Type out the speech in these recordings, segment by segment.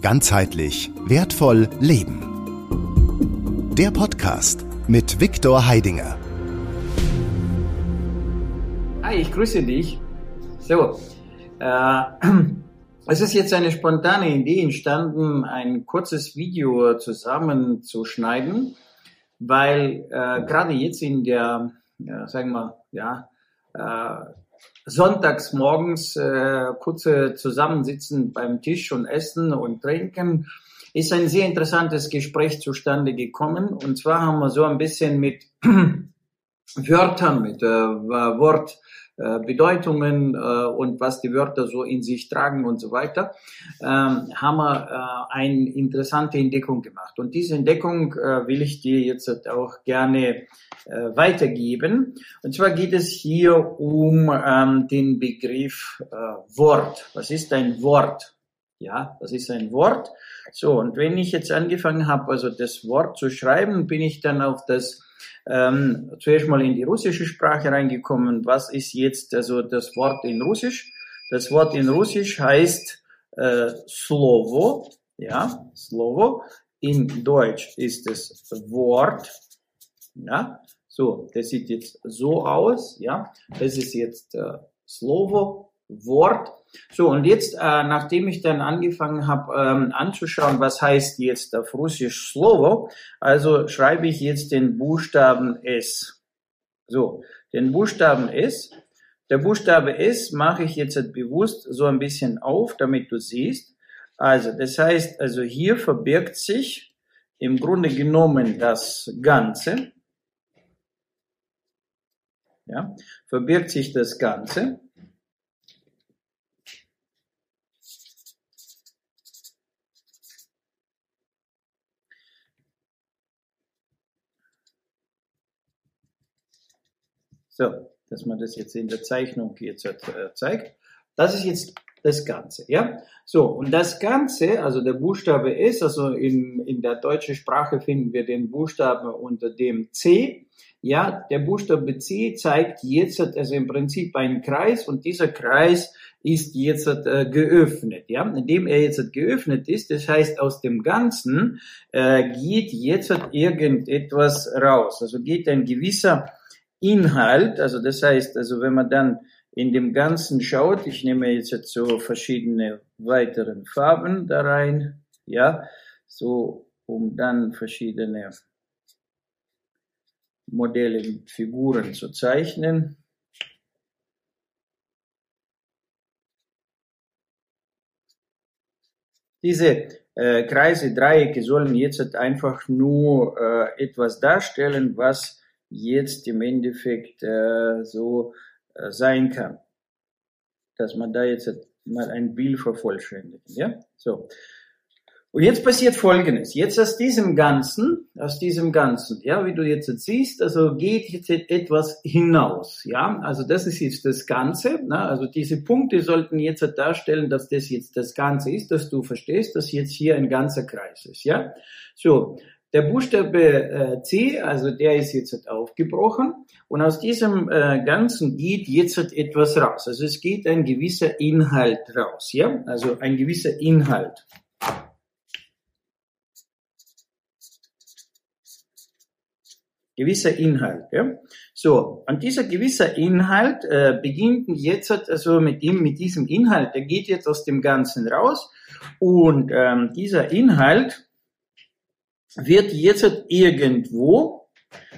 Ganzheitlich wertvoll leben. Der Podcast mit Viktor Heidinger. Hi, ich grüße dich. So, äh, es ist jetzt eine spontane Idee entstanden, ein kurzes Video zusammenzuschneiden, weil äh, gerade jetzt in der, ja, sagen wir, ja, äh, sonntags morgens äh, kurze Zusammensitzen beim Tisch und Essen und Trinken ist ein sehr interessantes Gespräch zustande gekommen. Und zwar haben wir so ein bisschen mit Wörtern, mit äh, Wort äh, äh, und was die Wörter so in sich tragen und so weiter, ähm, haben wir äh, eine interessante Entdeckung gemacht. Und diese Entdeckung äh, will ich dir jetzt auch gerne äh, weitergeben. Und zwar geht es hier um ähm, den Begriff äh, Wort. Was ist ein Wort? Ja, was ist ein Wort? So, und wenn ich jetzt angefangen habe, also das Wort zu schreiben, bin ich dann auf das ähm, zuerst mal in die russische Sprache reingekommen. Was ist jetzt also das Wort in Russisch? Das Wort in Russisch heißt äh, Slovo, ja, Slovo. In Deutsch ist es Wort, ja. So, das sieht jetzt so aus, ja. Das ist jetzt äh, Slovo, Wort. So, und jetzt, äh, nachdem ich dann angefangen habe ähm, anzuschauen, was heißt jetzt auf Russisch Slovo, also schreibe ich jetzt den Buchstaben S. So, den Buchstaben S. Der Buchstabe S mache ich jetzt bewusst so ein bisschen auf, damit du siehst. Also, das heißt, also hier verbirgt sich im Grunde genommen das Ganze. Ja, verbirgt sich das Ganze. So, dass man das jetzt in der Zeichnung jetzt äh, zeigt. Das ist jetzt das Ganze, ja? So, und das Ganze, also der Buchstabe ist, also in, in der deutschen Sprache finden wir den Buchstaben unter dem C. Ja, der Buchstabe C zeigt jetzt also im Prinzip einen Kreis und dieser Kreis ist jetzt äh, geöffnet. Ja, indem er jetzt geöffnet ist, das heißt aus dem Ganzen äh, geht jetzt irgendetwas raus. Also geht ein gewisser Inhalt, also das heißt, also wenn man dann in dem Ganzen schaut, ich nehme jetzt, so verschiedene weiteren Farben da rein, ja, so um dann verschiedene Modelle mit Figuren zu zeichnen. Diese äh, Kreise, Dreiecke sollen jetzt einfach nur äh, etwas darstellen, was jetzt im Endeffekt äh, so sein kann. Dass man da jetzt mal ein Bild vervollständigt. Ja? So. Und jetzt passiert Folgendes. Jetzt aus diesem Ganzen, aus diesem Ganzen, ja, wie du jetzt siehst, also geht jetzt etwas hinaus, ja. Also das ist jetzt das Ganze, ne? also diese Punkte sollten jetzt darstellen, dass das jetzt das Ganze ist, dass du verstehst, dass jetzt hier ein ganzer Kreis ist, ja. So. Der Buchstabe äh, C, also der ist jetzt aufgebrochen und aus diesem äh, Ganzen geht jetzt etwas raus. Also es geht ein gewisser Inhalt raus, ja, also ein gewisser Inhalt. Gewisser Inhalt, ja. So, und dieser gewisser Inhalt äh, beginnt jetzt also mit ihm, mit diesem Inhalt, der geht jetzt aus dem Ganzen raus und ähm, dieser Inhalt wird jetzt irgendwo,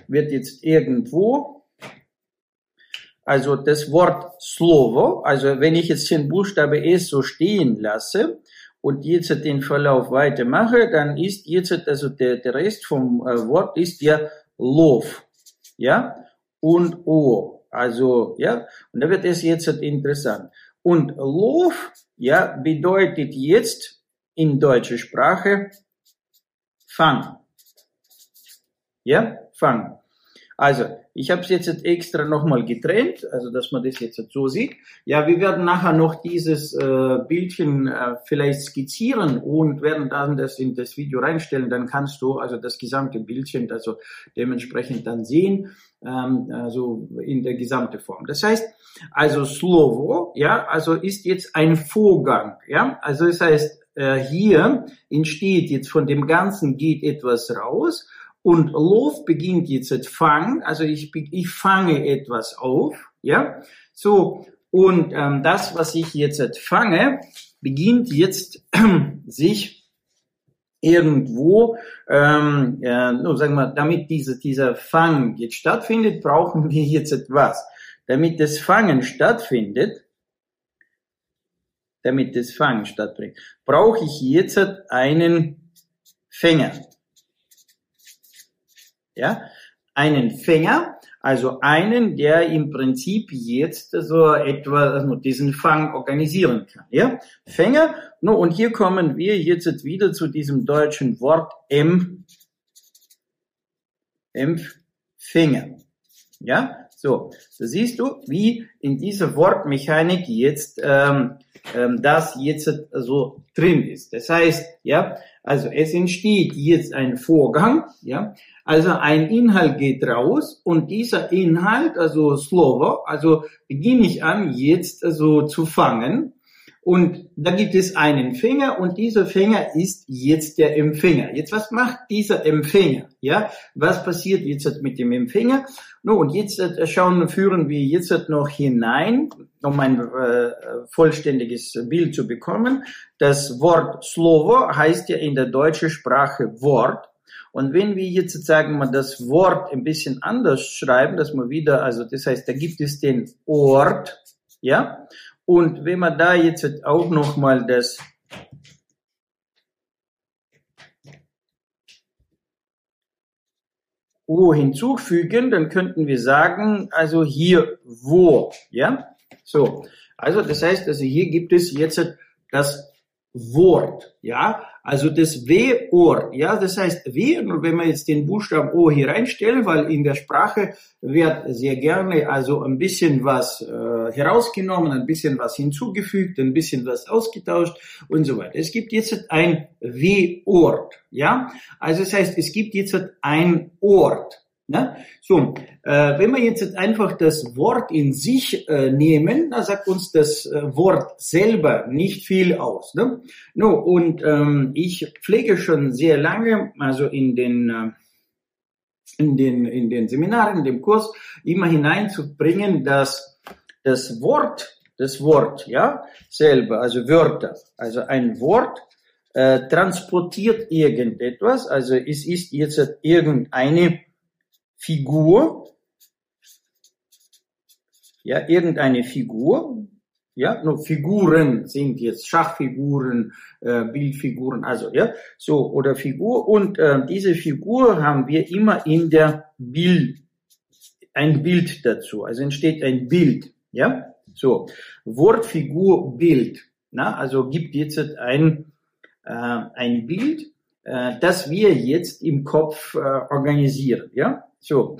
wird jetzt irgendwo, also das Wort Slovo, also wenn ich jetzt den Buchstabe S so stehen lasse und jetzt den Verlauf weitermache, dann ist jetzt, also der, der Rest vom äh, Wort ist ja Lov, ja, und O, also, ja, und da wird es jetzt interessant. Und Lov, ja, bedeutet jetzt in deutscher Sprache Fang. Ja, Fang. Also, ich habe es jetzt extra nochmal getrennt, also dass man das jetzt so sieht. Ja, wir werden nachher noch dieses äh, Bildchen äh, vielleicht skizzieren und werden dann das in das Video reinstellen. Dann kannst du also das gesamte Bildchen also dementsprechend dann sehen, ähm, also in der gesamte Form. Das heißt, also Slovo, ja, also ist jetzt ein Vorgang, ja, also das heißt, äh, hier entsteht jetzt von dem Ganzen geht etwas raus und Lauf beginnt jetzt Fang, also ich, ich fange etwas auf, ja, so und ähm, das, was ich jetzt fange, beginnt jetzt sich irgendwo, ähm, ja, nur sagen wir, damit diese, dieser Fang jetzt stattfindet, brauchen wir jetzt etwas. Damit das Fangen stattfindet, damit das Fangen stattfindet, brauche ich jetzt einen Fänger. Ja, einen Fänger, also einen, der im Prinzip jetzt so etwa also diesen Fang organisieren kann. Ja, Fänger. No, und hier kommen wir jetzt wieder zu diesem deutschen Wort M, Empfänger. Ja, so, da siehst du, wie in dieser Wortmechanik jetzt ähm, ähm, das jetzt so drin ist. Das heißt, ja, also es entsteht jetzt ein Vorgang, ja, also ein Inhalt geht raus und dieser Inhalt, also Slovo, also beginne ich an jetzt also zu fangen und da gibt es einen Fänger und dieser Fänger ist jetzt der Empfänger. Jetzt was macht dieser Empfänger? Ja, was passiert jetzt mit dem Empfänger? No, und jetzt äh, schauen, führen wir jetzt noch hinein, um ein äh, vollständiges Bild zu bekommen. Das Wort Slovo heißt ja in der deutschen Sprache Wort. Und wenn wir jetzt sagen wir das Wort ein bisschen anders schreiben, dass wir wieder, also das heißt, da gibt es den Ort, ja, und wenn man da jetzt auch noch mal das O hinzufügen, dann könnten wir sagen, also hier wo, ja? So. Also das heißt, also hier gibt es jetzt das Wort, ja? Also das W-Ohr, ja, das heißt W, und wenn wir jetzt den Buchstaben O hier reinstellen, weil in der Sprache wird sehr gerne also ein bisschen was äh, herausgenommen, ein bisschen was hinzugefügt, ein bisschen was ausgetauscht und so weiter. Es gibt jetzt ein W-Ort, ja, also das heißt, es gibt jetzt ein Ort, Ne? So, äh, wenn wir jetzt einfach das Wort in sich äh, nehmen, da sagt uns das äh, Wort selber nicht viel aus. Ne? No, und ähm, ich pflege schon sehr lange, also in den äh, in den in den Seminaren, in dem Kurs immer hineinzubringen, dass das Wort, das Wort, ja, selber, also Wörter, also ein Wort äh, transportiert irgendetwas, also es ist jetzt irgendeine Figur, ja, irgendeine Figur, ja, nur Figuren sind jetzt Schachfiguren, äh, Bildfiguren, also ja, so oder Figur. Und äh, diese Figur haben wir immer in der Bild, ein Bild dazu, also entsteht ein Bild, ja, so. Wort, Figur, Bild, na, also gibt jetzt ein äh, ein Bild, äh, das wir jetzt im Kopf äh, organisieren, ja, so.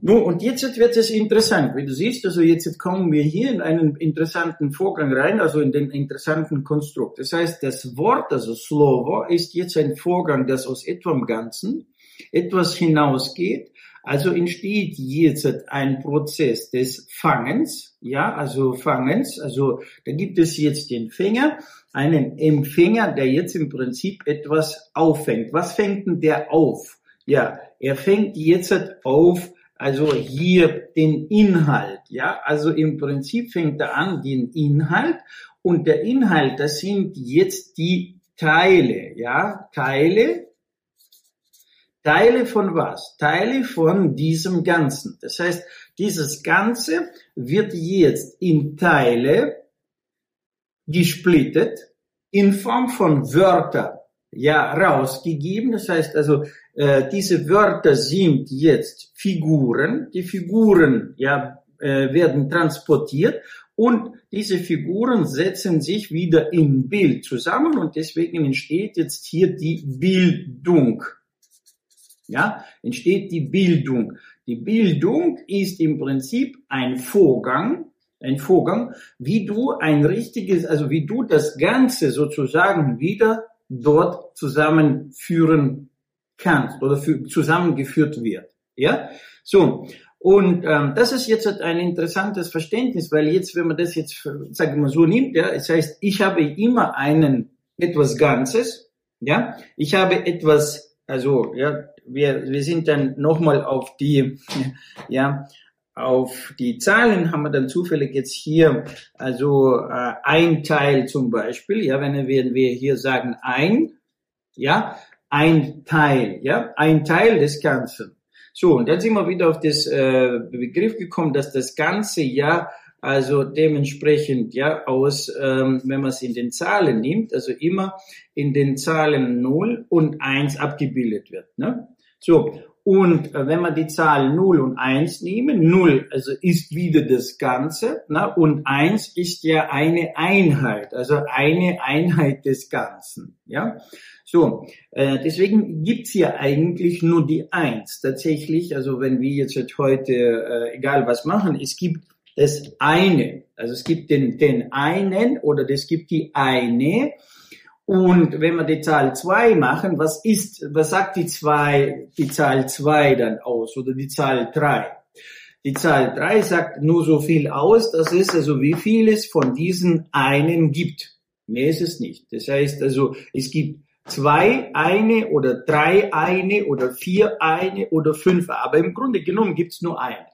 Nun, und jetzt wird es interessant. Wie du siehst, also jetzt kommen wir hier in einen interessanten Vorgang rein, also in den interessanten Konstrukt. Das heißt, das Wort, also Slovo, ist jetzt ein Vorgang, das aus etwas Ganzen etwas hinausgeht. Also entsteht jetzt ein Prozess des Fangens, ja, also Fangens. Also da gibt es jetzt den Fänger, einen Empfänger, der jetzt im Prinzip etwas auffängt. Was fängt denn der auf? Ja, er fängt jetzt auf, also hier den Inhalt, ja, also im Prinzip fängt er an den Inhalt und der Inhalt, das sind jetzt die Teile, ja, Teile, Teile von was? Teile von diesem Ganzen. Das heißt, dieses Ganze wird jetzt in Teile gesplittet in Form von Wörtern ja rausgegeben. Das heißt also, äh, diese Wörter sind jetzt Figuren. Die Figuren ja äh, werden transportiert und diese Figuren setzen sich wieder im Bild zusammen und deswegen entsteht jetzt hier die Bildung. Ja, entsteht die Bildung. Die Bildung ist im Prinzip ein Vorgang, ein Vorgang, wie du ein richtiges, also wie du das Ganze sozusagen wieder dort zusammenführen kannst oder für, zusammengeführt wird. Ja, so. Und ähm, das ist jetzt ein interessantes Verständnis, weil jetzt, wenn man das jetzt, sagen wir mal so nimmt, ja, das heißt, ich habe immer einen etwas Ganzes, ja. Ich habe etwas, also, ja, wir, wir sind dann nochmal auf die, ja, auf die Zahlen haben wir dann zufällig jetzt hier, also äh, ein Teil zum Beispiel, ja, wenn wir, wir hier sagen ein, ja, ein Teil, ja, ein Teil des Ganzen. So, und dann sind wir wieder auf das äh, Begriff gekommen, dass das Ganze ja also dementsprechend ja aus, ähm, wenn man es in den Zahlen nimmt, also immer in den Zahlen 0 und 1 abgebildet wird. Ne? So, und äh, wenn wir die Zahlen 0 und 1 nehmen, 0 also ist wieder das Ganze ne? und 1 ist ja eine Einheit, also eine Einheit des Ganzen. Ja, So, äh, deswegen gibt's hier eigentlich nur die 1 tatsächlich. Also wenn wir jetzt heute, äh, egal was machen, es gibt das eine. Also es gibt den, den einen oder es gibt die eine. Und wenn wir die Zahl zwei machen, was ist, was sagt die zwei, die Zahl zwei dann aus oder die Zahl drei? Die Zahl drei sagt nur so viel aus, das ist also wie viel es von diesen einen gibt. Mehr ist es nicht. Das heißt also, es gibt zwei eine oder drei eine oder vier eine oder fünf, aber im Grunde genommen gibt es nur eine.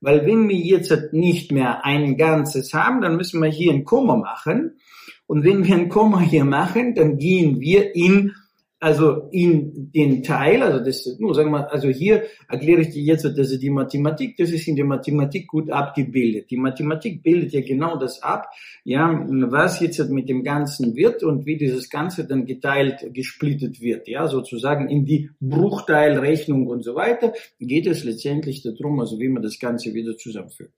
Weil wenn wir jetzt nicht mehr ein Ganzes haben, dann müssen wir hier ein Komma machen. Und wenn wir ein Komma hier machen, dann gehen wir in also in den Teil, also das, nur sagen wir, also hier erkläre ich dir jetzt, dass die Mathematik, das ist in der Mathematik gut abgebildet. Die Mathematik bildet ja genau das ab, ja, was jetzt mit dem Ganzen wird und wie dieses Ganze dann geteilt, gesplittet wird, ja, sozusagen in die Bruchteilrechnung und so weiter, geht es letztendlich darum, also wie man das Ganze wieder zusammenführt.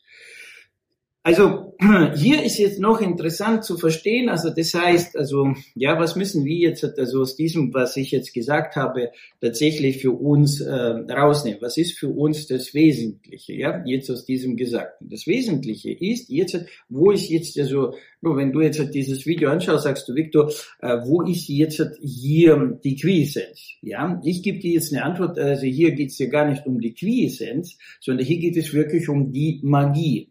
Also hier ist jetzt noch interessant zu verstehen, also das heißt, also ja, was müssen wir jetzt also aus diesem, was ich jetzt gesagt habe, tatsächlich für uns äh, rausnehmen? Was ist für uns das Wesentliche? Ja, jetzt aus diesem Gesagten. Das Wesentliche ist jetzt, wo ich jetzt also, nur wenn du jetzt dieses Video anschaust, sagst du, Victor, äh, wo ist jetzt hier die Quiescenz? Ja, ich gebe dir jetzt eine Antwort. Also hier geht es ja gar nicht um die Quiescenz, sondern hier geht es wirklich um die Magie.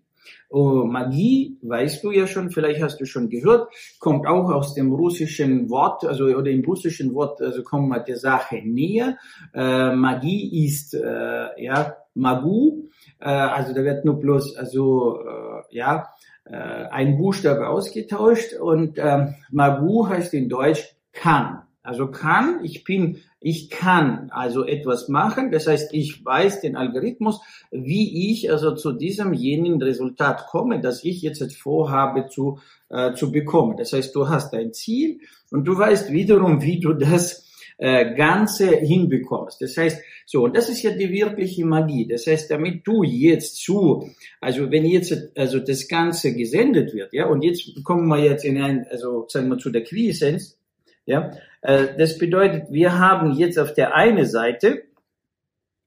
Oh, Magie, weißt du ja schon, vielleicht hast du schon gehört, kommt auch aus dem russischen Wort, also oder im russischen Wort, also kommt man der Sache näher. Äh, Magie ist äh, ja Magu, äh, also da wird nur bloß also äh, ja äh, ein Buchstabe ausgetauscht und äh, Magu heißt in Deutsch kann. Also kann, ich bin, ich kann also etwas machen. Das heißt, ich weiß den Algorithmus, wie ich also zu diesem jenen Resultat komme, das ich jetzt vorhabe zu, äh, zu bekommen. Das heißt, du hast ein Ziel und du weißt wiederum, wie du das äh, Ganze hinbekommst. Das heißt, so, und das ist ja die wirkliche Magie. Das heißt, damit du jetzt zu, also wenn jetzt also das Ganze gesendet wird, ja, und jetzt kommen wir jetzt in ein, also sagen wir zu der Quiescenz, ja, das bedeutet, wir haben jetzt auf der einen Seite,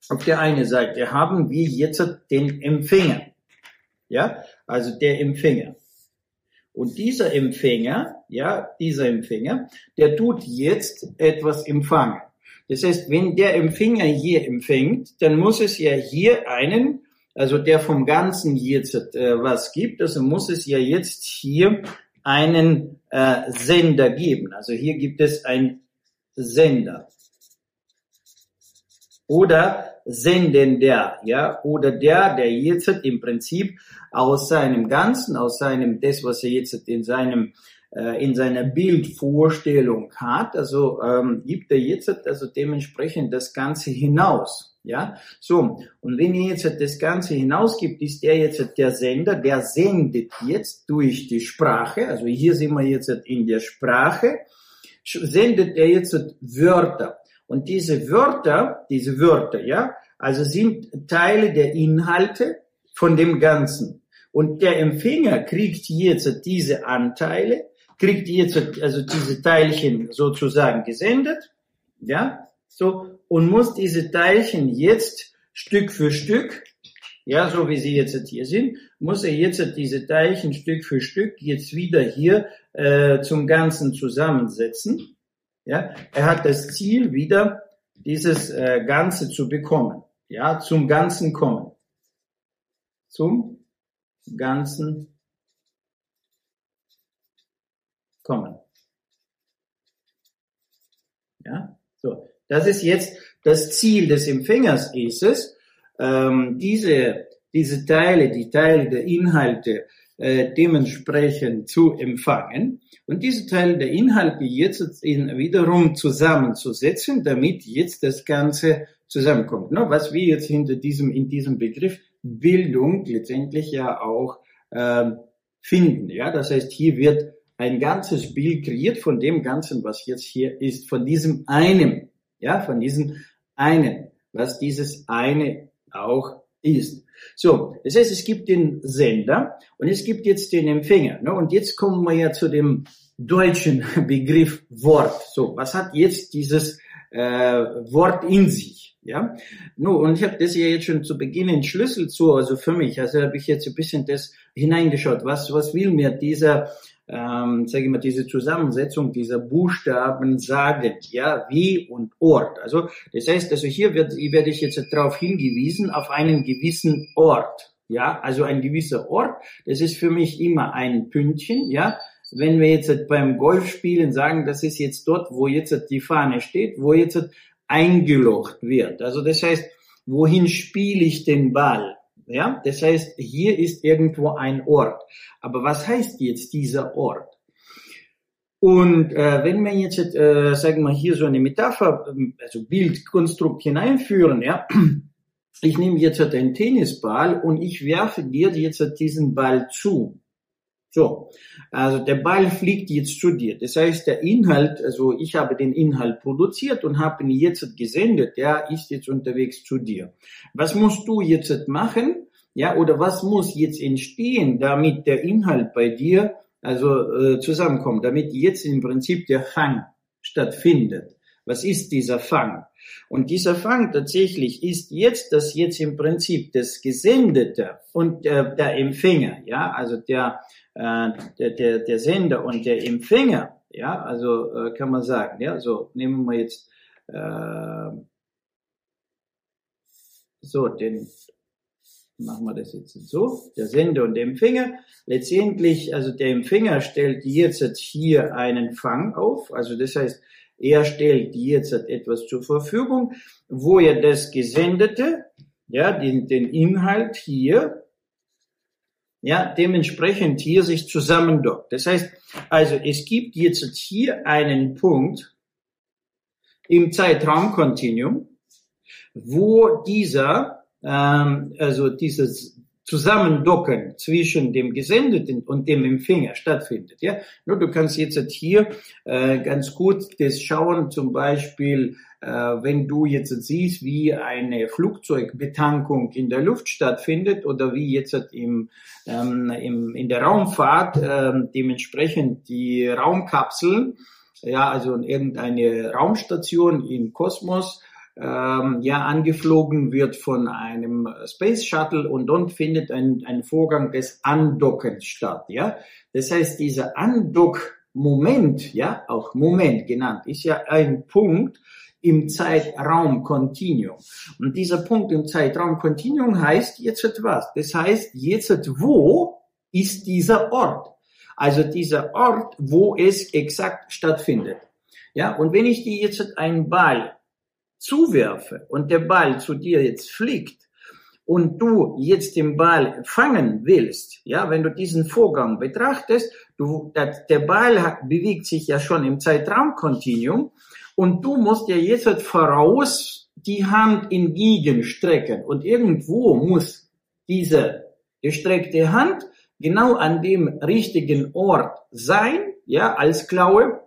auf der einen Seite haben wir jetzt den Empfänger. Ja, also der Empfänger. Und dieser Empfänger, ja, dieser Empfänger, der tut jetzt etwas empfangen. Das heißt, wenn der Empfänger hier empfängt, dann muss es ja hier einen, also der vom Ganzen jetzt äh, was gibt, also muss es ja jetzt hier einen äh, Sender geben. Also hier gibt es ein Sender oder Sendender, ja, oder der, der jetzt im Prinzip aus seinem Ganzen, aus seinem, das, was er jetzt in seinem äh, in seiner Bildvorstellung hat, also ähm, gibt er jetzt also dementsprechend das Ganze hinaus. Ja, so. Und wenn ihr jetzt das Ganze hinausgibt, ist der jetzt der Sender, der sendet jetzt durch die Sprache, also hier sind wir jetzt in der Sprache, sendet er jetzt Wörter. Und diese Wörter, diese Wörter, ja, also sind Teile der Inhalte von dem Ganzen. Und der Empfänger kriegt jetzt diese Anteile, kriegt jetzt also diese Teilchen sozusagen gesendet, ja, so, und muss diese Teilchen jetzt Stück für Stück, ja, so wie sie jetzt hier sind, muss er jetzt diese Teilchen Stück für Stück jetzt wieder hier äh, zum Ganzen zusammensetzen. Ja, er hat das Ziel, wieder dieses äh, Ganze zu bekommen. Ja, zum Ganzen kommen. Zum Ganzen kommen. Ja. Das ist jetzt das Ziel des Empfängers ist es, ähm, diese, diese Teile, die Teile der Inhalte äh, dementsprechend zu empfangen und diese Teile der Inhalte jetzt in, wiederum zusammenzusetzen, damit jetzt das Ganze zusammenkommt. Ne? Was wir jetzt hinter diesem, in diesem Begriff Bildung letztendlich ja auch äh, finden. Ja, das heißt, hier wird ein ganzes Bild kreiert von dem Ganzen, was jetzt hier ist, von diesem einen, ja, von diesem einen, was dieses eine auch ist. So, das heißt, es gibt den Sender und es gibt jetzt den Empfänger. Ne? Und jetzt kommen wir ja zu dem deutschen Begriff Wort. So, was hat jetzt dieses äh, Wort in sich? Ja, no, und ich habe das ja jetzt schon zu Beginn den Schlüssel zu, also für mich, also habe ich jetzt ein bisschen das hineingeschaut, was was will mir dieser ähm, sage ich mal, diese Zusammensetzung dieser Buchstaben sagen, ja, wie und Ort. Also das heißt, also hier wird, werde ich jetzt darauf hingewiesen, auf einen gewissen Ort. Ja, also ein gewisser Ort, das ist für mich immer ein Pünktchen, ja. Wenn wir jetzt beim Golfspielen sagen, das ist jetzt dort, wo jetzt die Fahne steht, wo jetzt eingelocht wird. Also das heißt, wohin spiele ich den Ball? Ja, das heißt, hier ist irgendwo ein Ort. Aber was heißt jetzt dieser Ort? Und äh, wenn wir jetzt, äh, sagen wir hier so eine Metapher, ähm, also Bildkonstrukt hineinführen, ja, ich nehme jetzt einen Tennisball und ich werfe dir jetzt diesen Ball zu. So, also der Ball fliegt jetzt zu dir. Das heißt, der Inhalt, also ich habe den Inhalt produziert und habe ihn jetzt gesendet, der ist jetzt unterwegs zu dir. Was musst du jetzt machen? Ja, oder was muss jetzt entstehen, damit der Inhalt bei dir also äh, zusammenkommt, damit jetzt im Prinzip der Fang stattfindet? Was ist dieser Fang? Und dieser Fang tatsächlich ist jetzt, dass jetzt im Prinzip das Gesendete und äh, der Empfänger, ja, also der äh, der, der, der Sender und der Empfänger, ja, also äh, kann man sagen, ja, so nehmen wir jetzt äh, so den machen wir das jetzt so, der Sender und der Empfänger. Letztendlich, also der Empfänger stellt jetzt hier einen Fang auf, also das heißt, er stellt jetzt etwas zur Verfügung, wo er das Gesendete, ja, den, den Inhalt hier ja, dementsprechend hier sich zusammendockt. Das heißt, also es gibt jetzt hier einen Punkt im Zeitraumkontinuum, wo dieser, ähm, also dieses Zusammendocken zwischen dem Gesendeten und dem Empfänger stattfindet. Ja, nur du kannst jetzt hier äh, ganz gut das schauen, zum Beispiel äh, wenn du jetzt siehst, wie eine Flugzeugbetankung in der Luft stattfindet oder wie jetzt im, ähm, im, in der Raumfahrt äh, dementsprechend die Raumkapseln, ja, also irgendeine Raumstation im Kosmos, ähm, ja angeflogen wird von einem Space Shuttle und dort findet ein, ein Vorgang des Andockens statt. Ja, das heißt, dieser Andock-Moment, ja, auch Moment genannt, ist ja ein Punkt, im Zeitraumkontinuum. Und dieser Punkt im Zeitraumkontinuum heißt jetzt etwas. Das heißt jetzt, wo ist dieser Ort? Also dieser Ort, wo es exakt stattfindet. Ja, und wenn ich dir jetzt einen Ball zuwerfe und der Ball zu dir jetzt fliegt und du jetzt den Ball fangen willst, ja, wenn du diesen Vorgang betrachtest, du, der Ball hat, bewegt sich ja schon im Zeitraumkontinuum und du musst ja jetzt halt voraus die Hand entgegenstrecken. Und irgendwo muss diese gestreckte Hand genau an dem richtigen Ort sein, ja, als Klaue,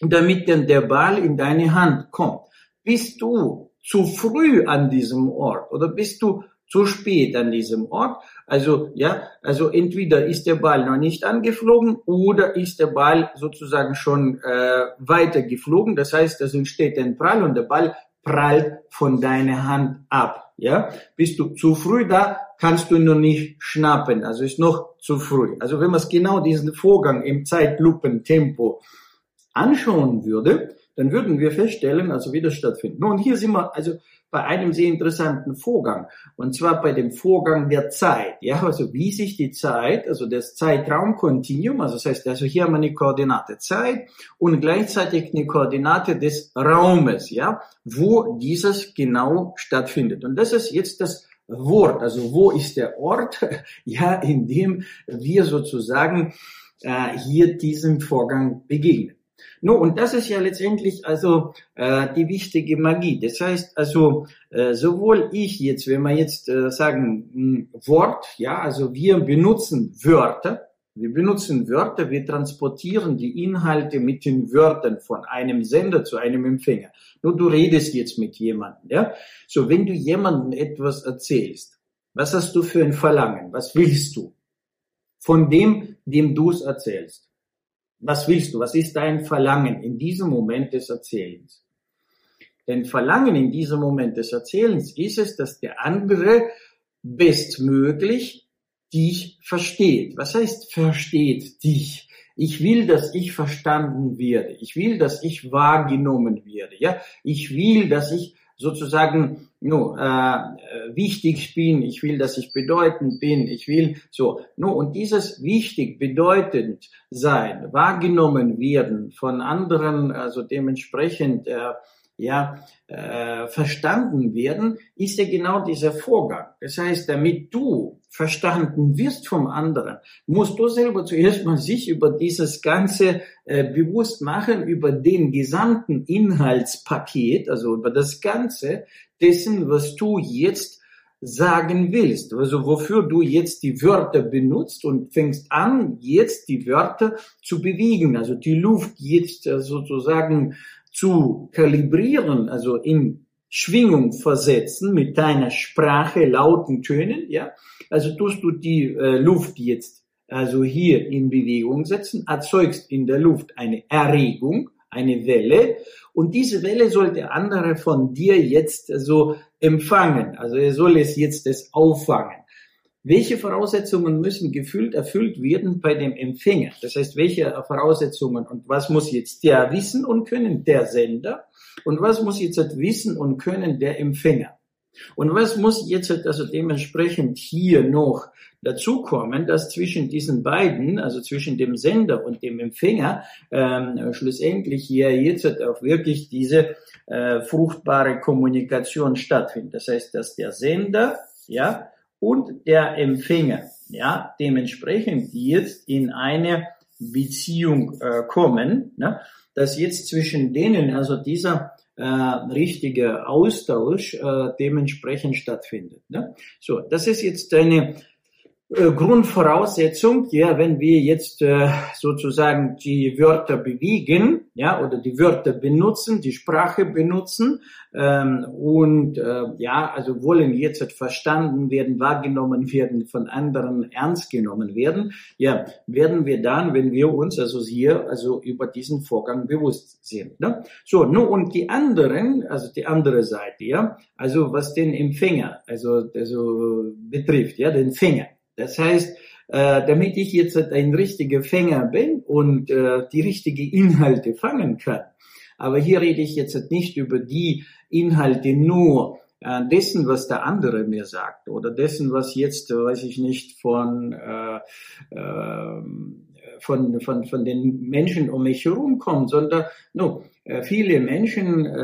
damit dann der Ball in deine Hand kommt. Bist du zu früh an diesem Ort oder bist du zu spät an diesem Ort. Also ja, also entweder ist der Ball noch nicht angeflogen oder ist der Ball sozusagen schon äh, weiter geflogen. Das heißt, es entsteht ein Prall und der Ball prallt von deiner Hand ab. Ja, bist du zu früh da, kannst du noch nicht schnappen. Also ist noch zu früh. Also wenn man es genau diesen Vorgang im Zeitlupentempo anschauen würde, dann würden wir feststellen, also wie das stattfindet. Und hier sind wir also bei einem sehr interessanten Vorgang. Und zwar bei dem Vorgang der Zeit. Ja, also wie sich die Zeit, also das Zeitraumkontinuum, also das heißt, also hier haben wir eine Koordinate Zeit und gleichzeitig eine Koordinate des Raumes, ja, wo dieses genau stattfindet. Und das ist jetzt das Wort, also wo ist der Ort, ja, in dem wir sozusagen äh, hier diesem Vorgang begegnen. No, und das ist ja letztendlich also äh, die wichtige Magie. Das heißt also äh, sowohl ich jetzt, wenn wir jetzt äh, sagen mh, Wort, ja, also wir benutzen Wörter, wir benutzen Wörter, wir transportieren die Inhalte mit den Wörtern von einem Sender zu einem Empfänger. Nur du redest jetzt mit jemandem, ja. So, wenn du jemandem etwas erzählst, was hast du für ein Verlangen? Was willst du? Von dem, dem du es erzählst. Was willst du? Was ist dein Verlangen in diesem Moment des Erzählens? Dein Verlangen in diesem Moment des Erzählens ist es, dass der andere bestmöglich dich versteht. Was heißt versteht dich? Ich will, dass ich verstanden werde. Ich will, dass ich wahrgenommen werde. Ja, ich will, dass ich sozusagen no, äh, wichtig bin, ich will, dass ich bedeutend bin, ich will so. No, und dieses wichtig, bedeutend sein, wahrgenommen werden von anderen, also dementsprechend äh, ja, äh, verstanden werden, ist ja genau dieser Vorgang. Das heißt, damit du verstanden wirst vom anderen, musst du selber zuerst mal sich über dieses Ganze äh, bewusst machen, über den gesamten Inhaltspaket, also über das Ganze dessen, was du jetzt sagen willst, also wofür du jetzt die Wörter benutzt und fängst an, jetzt die Wörter zu bewegen, also die Luft jetzt äh, sozusagen zu kalibrieren, also in Schwingung versetzen mit deiner Sprache, lauten Tönen, ja. Also tust du die äh, Luft jetzt also hier in Bewegung setzen, erzeugst in der Luft eine Erregung, eine Welle und diese Welle soll der andere von dir jetzt so empfangen. Also er soll es jetzt das auffangen. Welche Voraussetzungen müssen gefühlt erfüllt werden bei dem Empfänger? Das heißt, welche Voraussetzungen und was muss jetzt der wissen und können, der Sender? Und was muss jetzt wissen und können, der Empfänger? Und was muss jetzt also dementsprechend hier noch dazukommen, dass zwischen diesen beiden, also zwischen dem Sender und dem Empfänger, ähm, schlussendlich hier jetzt auch wirklich diese äh, fruchtbare Kommunikation stattfindet. Das heißt, dass der Sender, ja, und der Empfänger, ja, dementsprechend jetzt in eine Beziehung äh, kommen, ne, dass jetzt zwischen denen also dieser äh, richtige Austausch äh, dementsprechend stattfindet. Ne? So, das ist jetzt eine äh, Grundvoraussetzung, ja, wenn wir jetzt äh, sozusagen die Wörter bewegen, ja, oder die Wörter benutzen, die Sprache benutzen ähm, und äh, ja, also wollen jetzt verstanden werden, wahrgenommen werden, von anderen ernst genommen werden, ja, werden wir dann, wenn wir uns also hier also über diesen Vorgang bewusst sind. Ne? So, nun und die anderen, also die andere Seite, ja, also was den Empfänger, also also betrifft, ja, den Empfänger. Das heißt, äh, damit ich jetzt ein richtiger Fänger bin und äh, die richtigen Inhalte fangen kann. Aber hier rede ich jetzt nicht über die Inhalte nur äh, dessen, was der andere mir sagt oder dessen, was jetzt, weiß ich nicht, von äh, äh, von, von, von den Menschen um mich herum kommt, sondern no, äh, viele Menschen äh,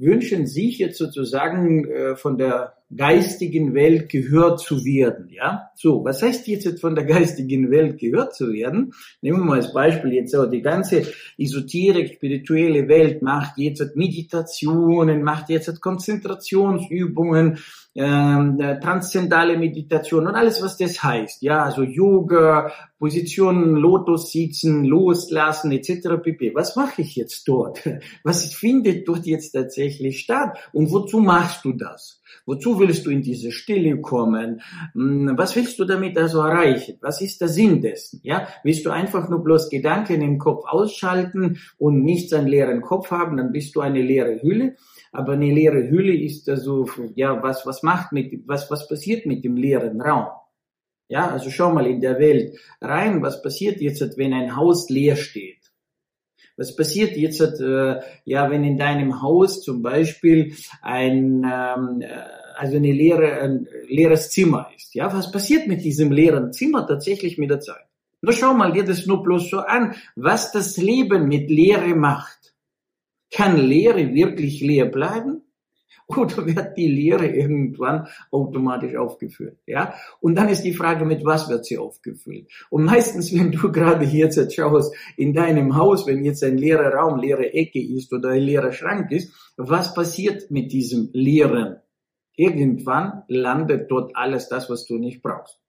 wünschen sich jetzt sozusagen äh, von der geistigen Welt gehört zu werden. Ja, so was heißt jetzt von der geistigen Welt gehört zu werden? Nehmen wir mal als Beispiel jetzt so die ganze esoterik spirituelle Welt macht jetzt Meditationen, macht jetzt Konzentrationsübungen, ähm, transzendale Meditation und alles, was das heißt. Ja, also Yoga, Positionen, Lotus sitzen, loslassen etc. pp. Was mache ich jetzt dort? Was findet dort jetzt tatsächlich statt? Und wozu machst du das? Wozu willst du in diese Stille kommen? Hm, was willst du damit also erreichen? Was ist der Sinn dessen? Ja, willst du einfach nur bloß Gedanken im Kopf ausschalten und nichts an leeren Kopf haben? Dann bist du eine leere Hülle. Aber eine leere Hülle ist also, ja, was, was macht mit, was, was passiert mit dem leeren Raum? Ja, also schau mal in der Welt rein, was passiert jetzt, wenn ein Haus leer steht? Was passiert jetzt, äh, ja, wenn in deinem Haus zum Beispiel ein, ähm, äh, also eine leere, ein leeres Zimmer ist? Ja, was passiert mit diesem leeren Zimmer tatsächlich mit der Zeit? Nur schau mal dir das nur bloß so an, was das Leben mit Leere macht. Kann Leere wirklich leer bleiben? oder wird die Lehre irgendwann automatisch aufgefüllt? Ja? Und dann ist die Frage, mit was wird sie aufgefüllt? Und meistens, wenn du gerade jetzt schaust, in deinem Haus, wenn jetzt ein leerer Raum, leere Ecke ist oder ein leerer Schrank ist, was passiert mit diesem Leeren? Irgendwann landet dort alles das, was du nicht brauchst.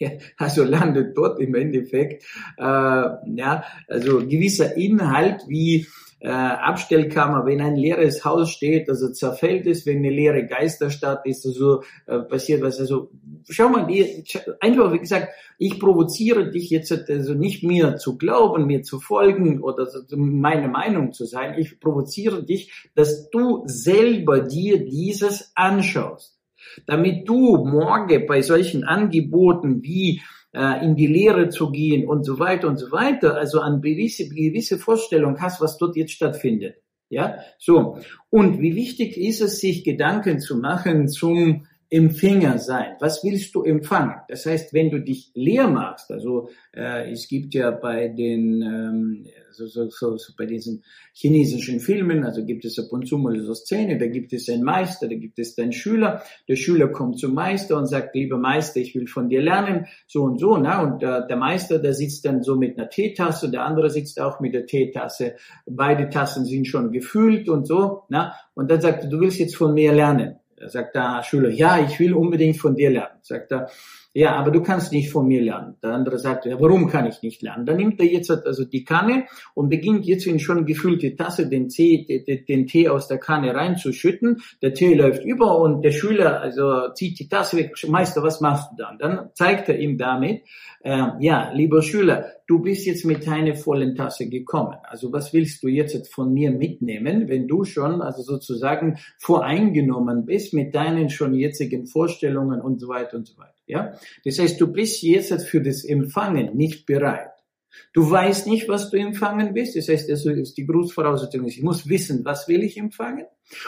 Ja, also landet dort im Endeffekt äh, ja, also gewisser Inhalt wie äh, Abstellkammer, wenn ein leeres Haus steht, also zerfällt es, wenn eine leere Geisterstadt ist, also äh, passiert was. Also schau mal, die, einfach wie gesagt, ich provoziere dich jetzt also nicht mir zu glauben, mir zu folgen oder meine Meinung zu sein. Ich provoziere dich, dass du selber dir dieses anschaust damit du morgen bei solchen Angeboten wie äh, in die Lehre zu gehen und so weiter und so weiter, also an gewisse, gewisse Vorstellung hast, was dort jetzt stattfindet. Ja, so. Und wie wichtig ist es, sich Gedanken zu machen zum Empfänger sein. Was willst du empfangen? Das heißt, wenn du dich leer machst, also äh, es gibt ja bei den ähm, so, so, so, so bei diesen chinesischen Filmen, also gibt es ab und zu mal so Szene, da gibt es einen Meister, da gibt es einen Schüler, der Schüler kommt zum Meister und sagt, lieber Meister, ich will von dir lernen, so und so, na und äh, der Meister, der sitzt dann so mit einer Teetasse, der andere sitzt auch mit der Teetasse, beide Tassen sind schon gefüllt und so, na und dann sagt er, du willst jetzt von mir lernen. Sagt der Schüler, ja, ich will unbedingt von dir lernen. Sagt er, ja, aber du kannst nicht von mir lernen. Der andere sagt, ja, warum kann ich nicht lernen? Dann nimmt er jetzt also die Kanne und beginnt jetzt in schon gefüllte Tasse den Tee, den, Tee aus der Kanne reinzuschütten. Der Tee läuft über und der Schüler also zieht die Tasse weg. Meister, was machst du dann? Dann zeigt er ihm damit, äh, ja, lieber Schüler, du bist jetzt mit deiner vollen Tasse gekommen. Also was willst du jetzt von mir mitnehmen, wenn du schon also sozusagen voreingenommen bist mit deinen schon jetzigen Vorstellungen und so weiter und so weiter. Ja, das heißt, du bist jetzt für das Empfangen nicht bereit. Du weißt nicht, was du empfangen bist. Das heißt, also ist die Grundvoraussetzung ist, ich muss wissen, was will ich empfangen.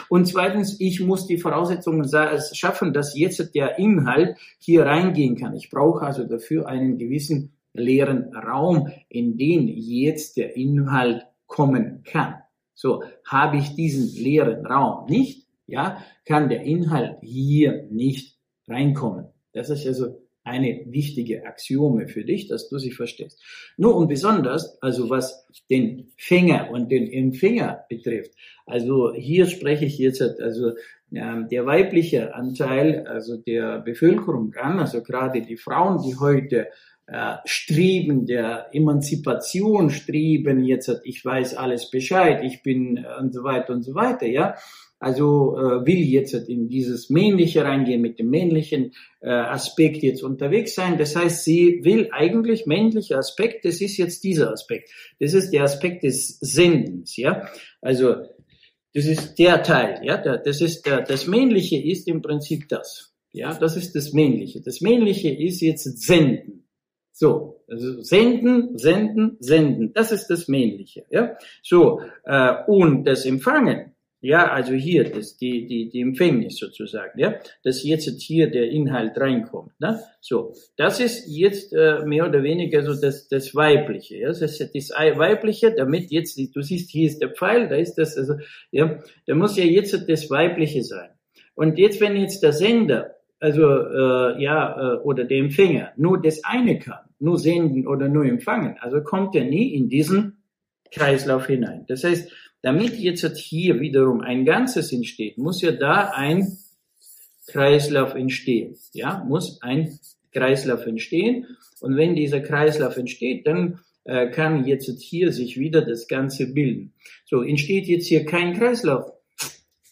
Und zweitens, ich muss die Voraussetzungen schaffen, dass jetzt der Inhalt hier reingehen kann. Ich brauche also dafür einen gewissen leeren Raum, in den jetzt der Inhalt kommen kann. So, habe ich diesen leeren Raum nicht, ja, kann der Inhalt hier nicht reinkommen. Das ist also eine wichtige Axiome für dich, dass du sie verstehst. Nur und besonders, also was den Fänger und den Empfänger betrifft. Also hier spreche ich jetzt also äh, der weibliche Anteil, also der Bevölkerung an, also gerade die Frauen, die heute äh, streben, der Emanzipation streben, jetzt ich weiß alles Bescheid, ich bin äh, und so weiter und so weiter, ja. Also äh, will jetzt in dieses Männliche reingehen, mit dem männlichen äh, Aspekt jetzt unterwegs sein. Das heißt, sie will eigentlich männlicher Aspekt, das ist jetzt dieser Aspekt. Das ist der Aspekt des Sendens, ja. Also das ist der Teil, ja. Das ist der, das Männliche ist im Prinzip das, ja. Das ist das Männliche. Das Männliche ist jetzt Senden. So, also senden, senden, senden. Das ist das Männliche. Ja? So, äh, und das Empfangen, ja, also hier, das, die, die, die Empfängnis sozusagen, ja, dass jetzt hier der Inhalt reinkommt. Ne? So, das ist jetzt äh, mehr oder weniger so das, das Weibliche. Ja? Das ist das Weibliche, damit jetzt, du siehst, hier ist der Pfeil, da ist das, also, ja, da muss ja jetzt das Weibliche sein. Und jetzt, wenn jetzt der Sender, also, äh, ja, äh, oder der Empfänger nur das eine kann, nur senden oder nur empfangen. Also kommt er nie in diesen Kreislauf hinein. Das heißt, damit jetzt hier wiederum ein Ganzes entsteht, muss ja da ein Kreislauf entstehen. Ja, muss ein Kreislauf entstehen. Und wenn dieser Kreislauf entsteht, dann äh, kann jetzt hier sich wieder das Ganze bilden. So, entsteht jetzt hier kein Kreislauf.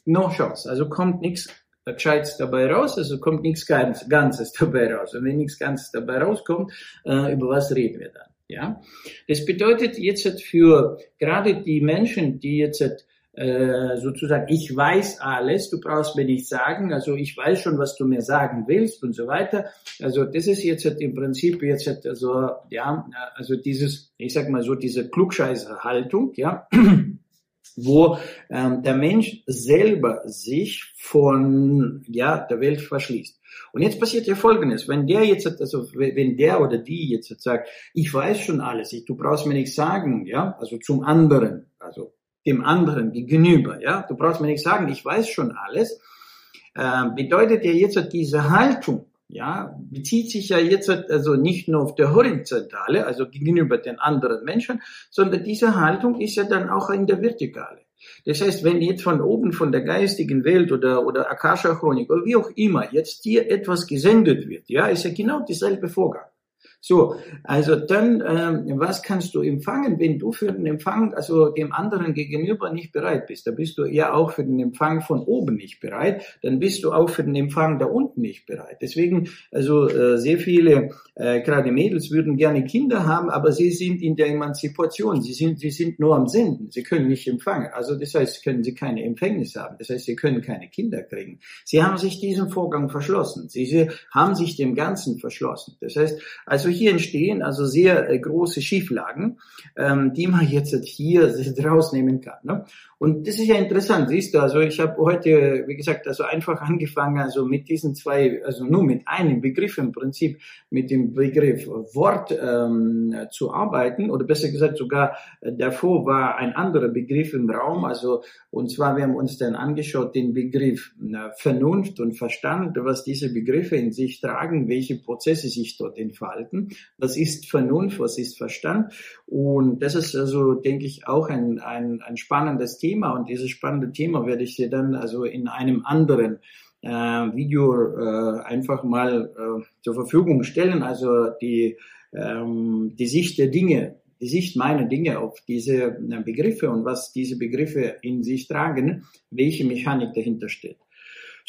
No chance. Also kommt nichts Gescheites dabei raus, also kommt nichts Ganzes dabei raus. Und wenn nichts Ganzes dabei rauskommt, äh, über was reden wir dann? Ja, das bedeutet jetzt für gerade die Menschen, die jetzt äh, äh, sozusagen, ich weiß alles, du brauchst mir nicht sagen, also ich weiß schon, was du mir sagen willst und so weiter. Also das ist jetzt halt im Prinzip jetzt halt also ja, also dieses, ich sag mal so diese Klugscheißerhaltung, ja wo ähm, der Mensch selber sich von ja der Welt verschließt. Und jetzt passiert ja Folgendes: Wenn der jetzt also wenn der oder die jetzt sagt, ich weiß schon alles, ich, du brauchst mir nichts sagen, ja, also zum anderen, also dem anderen gegenüber, ja, du brauchst mir nichts sagen, ich weiß schon alles, äh, bedeutet ja jetzt diese Haltung ja, bezieht sich ja jetzt also nicht nur auf der Horizontale, also gegenüber den anderen Menschen, sondern diese Haltung ist ja dann auch in der Vertikale. Das heißt, wenn jetzt von oben, von der geistigen Welt oder, oder Akasha-Chronik oder wie auch immer jetzt dir etwas gesendet wird, ja, ist ja genau dieselbe Vorgang. So, also dann, ähm, was kannst du empfangen, wenn du für den Empfang, also dem anderen gegenüber nicht bereit bist? Da bist du ja auch für den Empfang von oben nicht bereit, dann bist du auch für den Empfang da unten nicht bereit. Deswegen, also äh, sehr viele, äh, gerade Mädels würden gerne Kinder haben, aber sie sind in der Emanzipation, sie sind, sie sind nur am Senden, sie können nicht empfangen. Also das heißt, können sie keine Empfängnis haben, das heißt, sie können keine Kinder kriegen. Sie haben sich diesem Vorgang verschlossen, sie, sie haben sich dem Ganzen verschlossen. Das heißt, also also hier entstehen also sehr äh, große Schieflagen, ähm, die man jetzt hier rausnehmen kann. Ne? Und das ist ja interessant, siehst du, also ich habe heute, wie gesagt, also einfach angefangen, also mit diesen zwei, also nur mit einem Begriff im Prinzip, mit dem Begriff Wort ähm, zu arbeiten, oder besser gesagt sogar äh, davor war ein anderer Begriff im Raum, also und zwar wir haben uns dann angeschaut den Begriff äh, Vernunft und Verstand, was diese Begriffe in sich tragen, welche Prozesse sich dort entfalten, was ist Vernunft, was ist Verstand und das ist also, denke ich, auch ein, ein, ein spannendes Thema, Thema und dieses spannende Thema werde ich dir dann also in einem anderen äh, Video äh, einfach mal äh, zur Verfügung stellen. Also die, ähm, die Sicht der Dinge, die Sicht meiner Dinge auf diese äh, Begriffe und was diese Begriffe in sich tragen, welche Mechanik dahinter steht.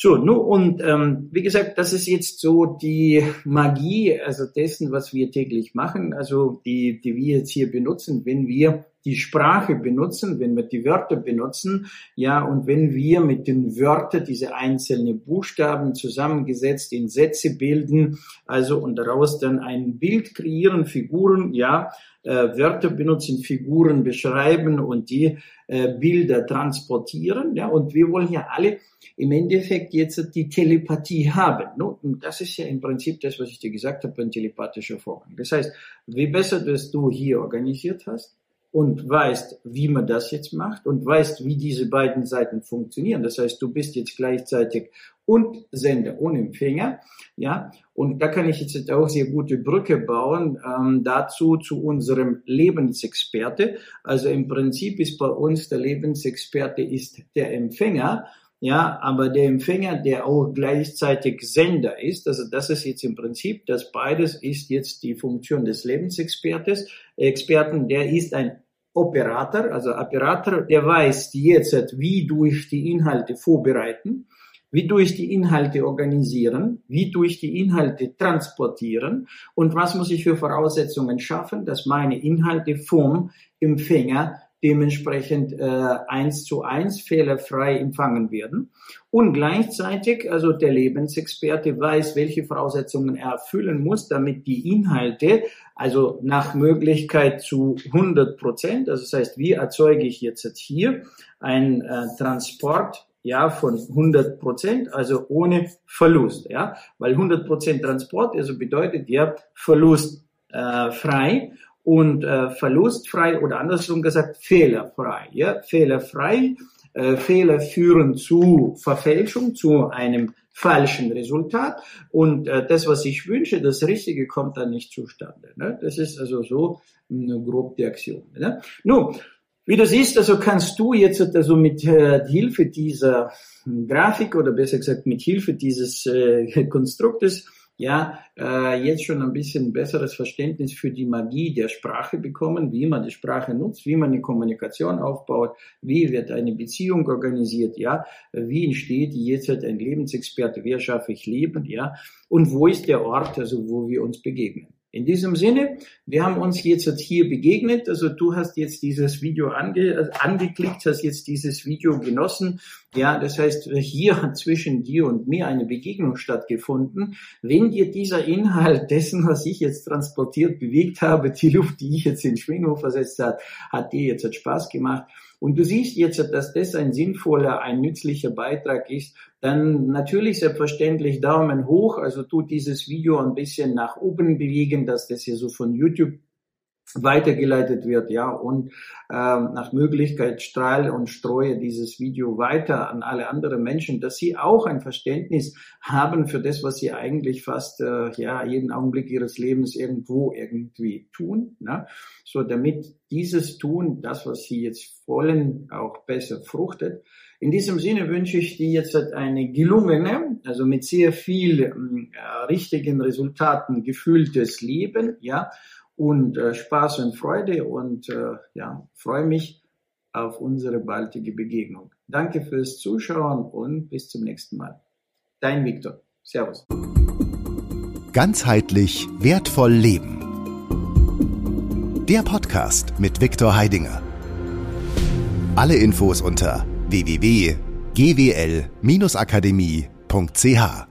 So, nu und ähm, wie gesagt, das ist jetzt so die Magie, also dessen, was wir täglich machen, also die, die wir jetzt hier benutzen, wenn wir die Sprache benutzen, wenn wir die Wörter benutzen, ja, und wenn wir mit den Wörtern diese einzelnen Buchstaben zusammengesetzt in Sätze bilden, also und daraus dann ein Bild kreieren, Figuren, ja, äh, Wörter benutzen, Figuren beschreiben und die äh, Bilder transportieren, ja, und wir wollen ja alle im Endeffekt jetzt die Telepathie haben. Ne? Und das ist ja im Prinzip das, was ich dir gesagt habe, ein telepathischer Vorgang. Das heißt, wie besser dass du hier organisiert hast, und weißt, wie man das jetzt macht und weißt, wie diese beiden Seiten funktionieren. Das heißt, du bist jetzt gleichzeitig und Sender und Empfänger, ja. Und da kann ich jetzt auch sehr gute Brücke bauen ähm, dazu zu unserem Lebensexperte. Also im Prinzip ist bei uns der Lebensexperte ist der Empfänger ja, aber der Empfänger, der auch gleichzeitig Sender ist, also das ist jetzt im Prinzip, das beides ist jetzt die Funktion des Lebensexpertes, Experten, der ist ein Operator, also Operator, der weiß jetzt, wie durch die Inhalte vorbereiten, wie durch die Inhalte organisieren, wie durch die Inhalte transportieren und was muss ich für Voraussetzungen schaffen, dass meine Inhalte vom Empfänger dementsprechend äh, eins zu eins fehlerfrei empfangen werden. Und gleichzeitig, also der Lebensexperte weiß, welche Voraussetzungen er erfüllen muss, damit die Inhalte, also nach Möglichkeit zu 100 Prozent, also das heißt, wie erzeuge ich jetzt hier ein äh, Transport ja, von 100 Prozent, also ohne Verlust, ja, weil 100 Prozent Transport, also bedeutet ja verlustfrei. Äh, frei und äh, verlustfrei oder andersrum gesagt fehlerfrei. Ja? Fehlerfrei, äh, Fehler führen zu Verfälschung, zu einem falschen Resultat und äh, das, was ich wünsche, das Richtige kommt dann nicht zustande. Ne? Das ist also so eine grob die Aktion. Ne? Nun, wie du siehst, also kannst du jetzt also mit äh, Hilfe dieser Grafik oder besser gesagt mit Hilfe dieses äh, Konstruktes ja, äh, jetzt schon ein bisschen besseres Verständnis für die Magie der Sprache bekommen, wie man die Sprache nutzt, wie man eine Kommunikation aufbaut, wie wird eine Beziehung organisiert, ja, wie entsteht jetzt halt ein Lebensexperte, wer schaffe ich Leben, ja, und wo ist der Ort, also wo wir uns begegnen. In diesem Sinne, wir haben uns jetzt hier begegnet. Also du hast jetzt dieses Video ange, angeklickt, hast jetzt dieses Video genossen. Ja, das heißt, hier hat zwischen dir und mir eine Begegnung stattgefunden. Wenn dir dieser Inhalt dessen, was ich jetzt transportiert, bewegt habe, die Luft, die ich jetzt in Schwingung versetzt hat, hat dir jetzt Spaß gemacht. Und du siehst jetzt, dass das ein sinnvoller, ein nützlicher Beitrag ist, dann natürlich selbstverständlich Daumen hoch, also tut dieses Video ein bisschen nach oben bewegen, dass das hier so von YouTube weitergeleitet wird, ja, und ähm, nach Möglichkeit strahle und streue dieses Video weiter an alle anderen Menschen, dass sie auch ein Verständnis haben für das, was sie eigentlich fast äh, ja jeden Augenblick ihres Lebens irgendwo irgendwie tun, ne? so damit dieses Tun, das, was sie jetzt wollen, auch besser fruchtet. In diesem Sinne wünsche ich dir jetzt eine gelungene, also mit sehr viel äh, richtigen Resultaten gefühltes Leben, ja, und äh, Spaß und Freude und äh, ja, freue mich auf unsere baldige Begegnung. Danke fürs Zuschauen und bis zum nächsten Mal. Dein Viktor. Servus. Ganzheitlich wertvoll leben. Der Podcast mit Viktor Heidinger. Alle Infos unter www.gwl-akademie.ch